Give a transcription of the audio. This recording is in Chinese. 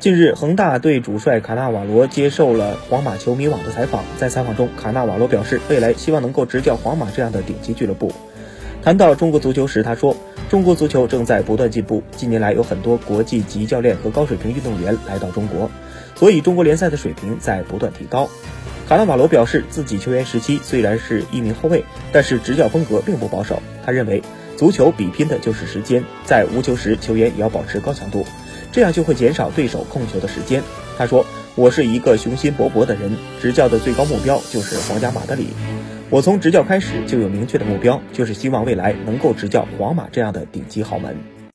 近日，恒大队主帅卡纳瓦罗接受了皇马球迷网的采访。在采访中，卡纳瓦罗表示，未来希望能够执教皇马这样的顶级俱乐部。谈到中国足球时，他说：“中国足球正在不断进步，近年来有很多国际级教练和高水平运动员来到中国，所以中国联赛的水平在不断提高。”卡纳瓦罗表示，自己球员时期虽然是一名后卫，但是执教风格并不保守。他认为，足球比拼的就是时间，在无球时，球员也要保持高强度。这样就会减少对手控球的时间。他说：“我是一个雄心勃勃的人，执教的最高目标就是皇家马德里。我从执教开始就有明确的目标，就是希望未来能够执教皇马这样的顶级豪门。”